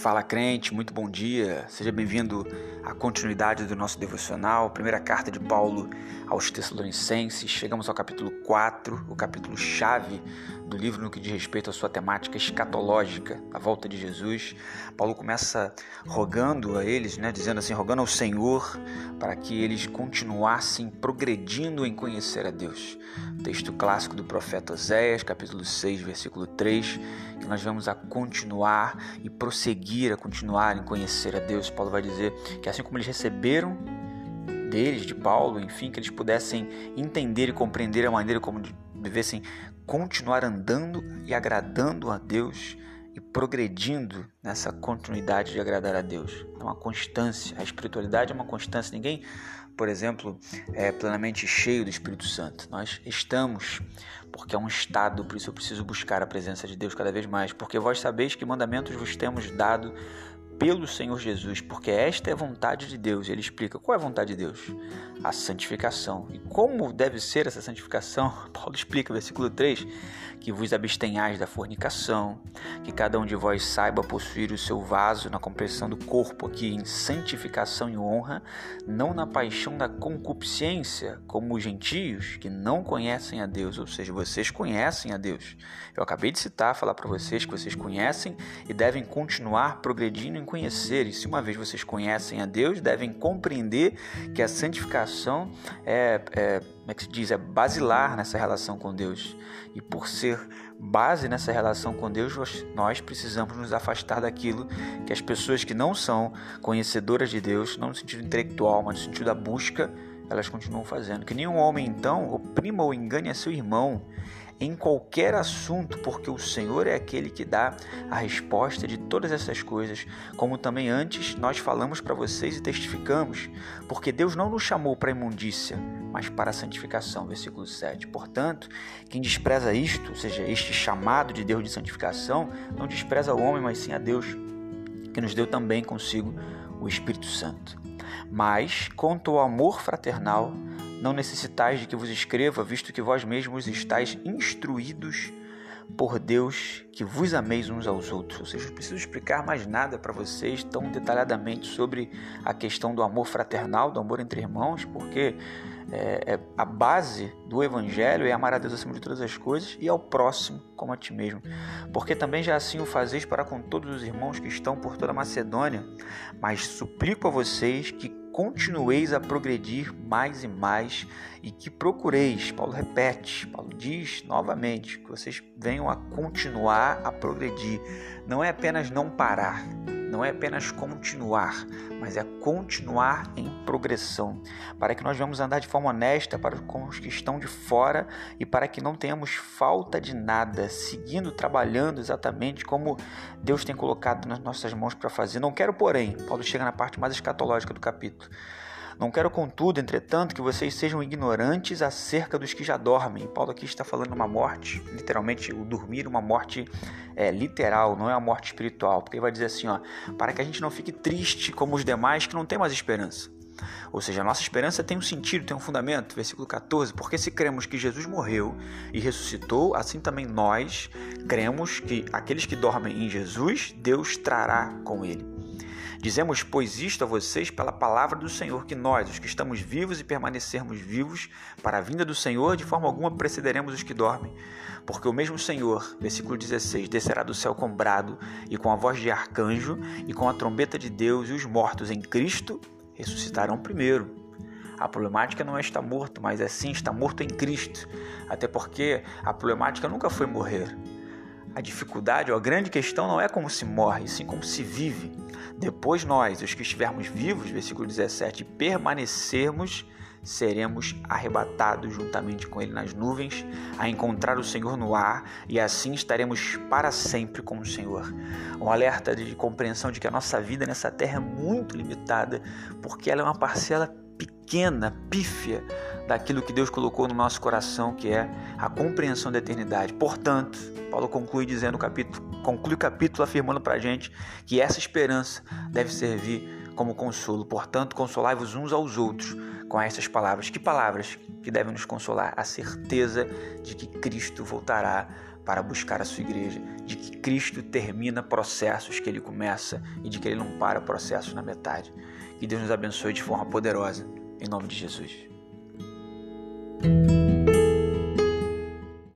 Fala crente, muito bom dia. Seja bem-vindo à continuidade do nosso devocional, primeira carta de Paulo aos Tessalonicenses. Chegamos ao capítulo 4, o capítulo chave do livro no que diz respeito à sua temática escatológica, a volta de Jesus. Paulo começa rogando a eles, né, dizendo assim, rogando ao Senhor para que eles continuassem progredindo em conhecer a Deus. Texto clássico do profeta Oséias, capítulo 6, versículo 3, que nós vamos a continuar e prosseguir seguir, a continuar em conhecer a Deus. Paulo vai dizer que assim como eles receberam deles, de Paulo, enfim, que eles pudessem entender e compreender a maneira como devessem continuar andando e agradando a Deus e progredindo nessa continuidade de agradar a Deus. É uma constância. A espiritualidade é uma constância. Ninguém, por exemplo, é plenamente cheio do Espírito Santo. Nós estamos porque é um estado, por isso eu preciso buscar a presença de Deus cada vez mais, porque vós sabeis que mandamentos vos temos dado pelo Senhor Jesus, porque esta é a vontade de Deus. Ele explica qual é a vontade de Deus? A santificação. E como deve ser essa santificação? Paulo explica, versículo 3, que vos abstenhais da fornicação, que cada um de vós saiba possuir o seu vaso na compreensão do corpo, aqui em santificação e honra, não na paixão da concupiscência, como os gentios que não conhecem a Deus, ou seja, vocês conhecem a Deus. Eu acabei de citar, falar para vocês que vocês conhecem e devem continuar progredindo em conhecer. E se uma vez vocês conhecem a Deus, devem compreender que a santificação é, é como é que se diz, é basilar nessa relação com Deus. E por ser base nessa relação com Deus, nós precisamos nos afastar daquilo que as pessoas que não são conhecedoras de Deus, não no sentido intelectual, mas no sentido da busca, elas continuam fazendo. Que nenhum homem, então, oprima ou engane a seu irmão em qualquer assunto, porque o Senhor é aquele que dá a resposta de todas essas coisas, como também antes nós falamos para vocês e testificamos, porque Deus não nos chamou para imundícia, mas para a santificação, versículo 7. Portanto, quem despreza isto, ou seja, este chamado de Deus de santificação, não despreza o homem, mas sim a Deus, que nos deu também consigo o Espírito Santo. Mas, quanto ao amor fraternal, não necessitais de que vos escreva, visto que vós mesmos estáis instruídos por Deus que vos ameis uns aos outros. Ou seja, não preciso explicar mais nada para vocês tão detalhadamente sobre a questão do amor fraternal, do amor entre irmãos, porque é, é, a base do Evangelho é amar a Deus acima de todas as coisas e ao próximo como a ti mesmo. Porque também já assim o fazeis para com todos os irmãos que estão por toda a Macedônia. Mas suplico a vocês que continueis a progredir mais e mais e que procureis, Paulo repete, Paulo diz novamente, que vocês venham a continuar a progredir. Não é apenas não parar, não é apenas continuar, mas é continuar em progressão, para que nós vamos andar de forma honesta para com os que estão de fora e para que não tenhamos falta de nada, seguindo trabalhando exatamente como Deus tem colocado nas nossas mãos para fazer. Não quero, porém, Paulo chega na parte mais escatológica do capítulo. Não quero, contudo, entretanto, que vocês sejam ignorantes acerca dos que já dormem. Paulo aqui está falando uma morte, literalmente, o dormir, uma morte é, literal, não é uma morte espiritual. Porque ele vai dizer assim, ó, para que a gente não fique triste como os demais que não tem mais esperança. Ou seja, a nossa esperança tem um sentido, tem um fundamento. Versículo 14: Porque se cremos que Jesus morreu e ressuscitou, assim também nós cremos que aqueles que dormem em Jesus, Deus trará com ele. Dizemos, pois, isto a vocês pela palavra do Senhor, que nós, os que estamos vivos e permanecermos vivos, para a vinda do Senhor, de forma alguma precederemos os que dormem. Porque o mesmo Senhor, versículo 16, descerá do céu com brado e com a voz de arcanjo e com a trombeta de Deus, e os mortos em Cristo ressuscitarão primeiro. A problemática não é estar morto, mas é sim estar morto em Cristo. Até porque a problemática nunca foi morrer. A dificuldade ou a grande questão não é como se morre, sim como se vive. Depois nós, os que estivermos vivos, versículo 17, permanecermos, seremos arrebatados juntamente com ele nas nuvens, a encontrar o Senhor no ar, e assim estaremos para sempre com o Senhor. Um alerta de compreensão de que a nossa vida nessa terra é muito limitada, porque ela é uma parcela pequena, pífia daquilo que Deus colocou no nosso coração, que é a compreensão da eternidade. Portanto, Paulo conclui dizendo capítulo, conclui o capítulo afirmando para a gente que essa esperança deve servir como consolo. Portanto, consolai-vos uns aos outros com essas palavras. Que palavras que devem nos consolar? A certeza de que Cristo voltará para buscar a sua igreja, de que Cristo termina processos que ele começa e de que ele não para processos na metade. Que Deus nos abençoe de forma poderosa, em nome de Jesus.